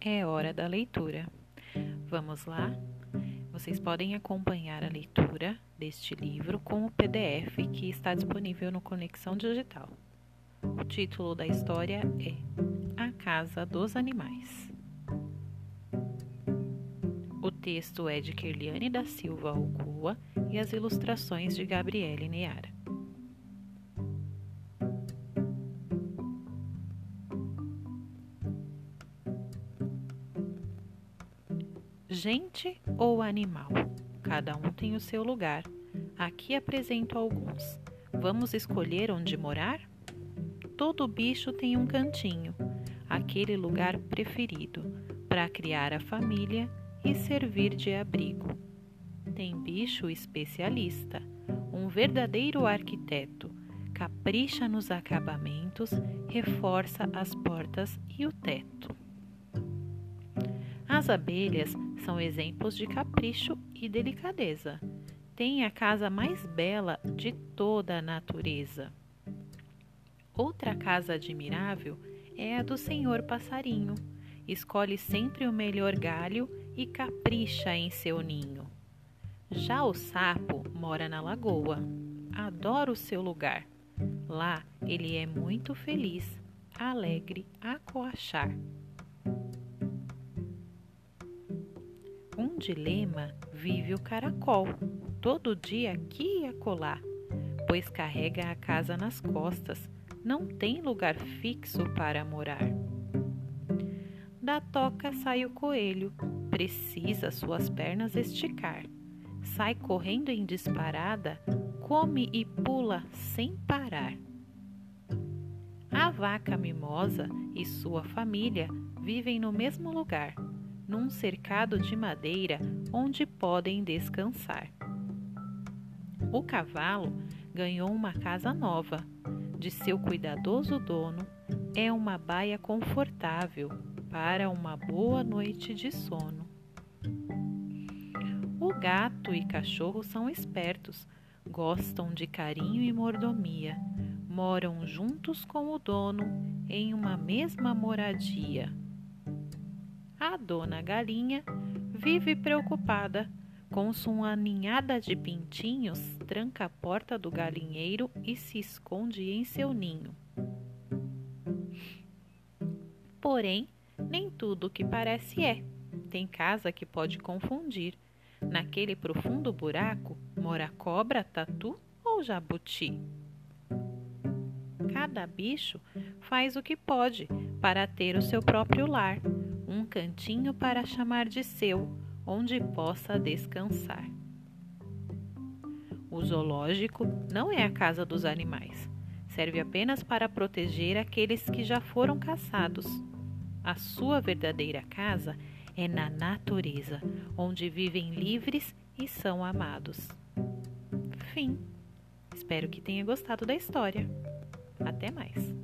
é hora da leitura. Vamos lá? Vocês podem acompanhar a leitura deste livro com o PDF que está disponível no Conexão Digital. O título da história é A Casa dos Animais. O texto é de Kerliane da Silva Alcoa e as ilustrações de Gabriele Neara. Gente ou animal? Cada um tem o seu lugar. Aqui apresento alguns. Vamos escolher onde morar? Todo bicho tem um cantinho, aquele lugar preferido, para criar a família e servir de abrigo. Tem bicho especialista, um verdadeiro arquiteto, capricha nos acabamentos, reforça as portas e o teto. As abelhas são exemplos de capricho e delicadeza. Tem a casa mais bela de toda a natureza. Outra casa admirável é a do senhor passarinho. Escolhe sempre o melhor galho e capricha em seu ninho. Já o sapo mora na lagoa. Adora o seu lugar. Lá ele é muito feliz, alegre a coachar. Um dilema vive o caracol, todo dia aqui e acolá, pois carrega a casa nas costas, não tem lugar fixo para morar. Da toca sai o coelho, precisa suas pernas esticar. Sai correndo em disparada, come e pula sem parar. A vaca mimosa e sua família vivem no mesmo lugar num cercado de madeira onde podem descansar. O cavalo ganhou uma casa nova. De seu cuidadoso dono, é uma baia confortável para uma boa noite de sono. O gato e cachorro são espertos, gostam de carinho e mordomia, moram juntos com o dono em uma mesma moradia. A dona galinha vive preocupada. Com sua ninhada de pintinhos, tranca a porta do galinheiro e se esconde em seu ninho. Porém, nem tudo que parece é. Tem casa que pode confundir. Naquele profundo buraco mora cobra, tatu ou jabuti. Cada bicho faz o que pode para ter o seu próprio lar um cantinho para chamar de seu, onde possa descansar. O zoológico não é a casa dos animais. Serve apenas para proteger aqueles que já foram caçados. A sua verdadeira casa é na natureza, onde vivem livres e são amados. Fim. Espero que tenha gostado da história. Até mais.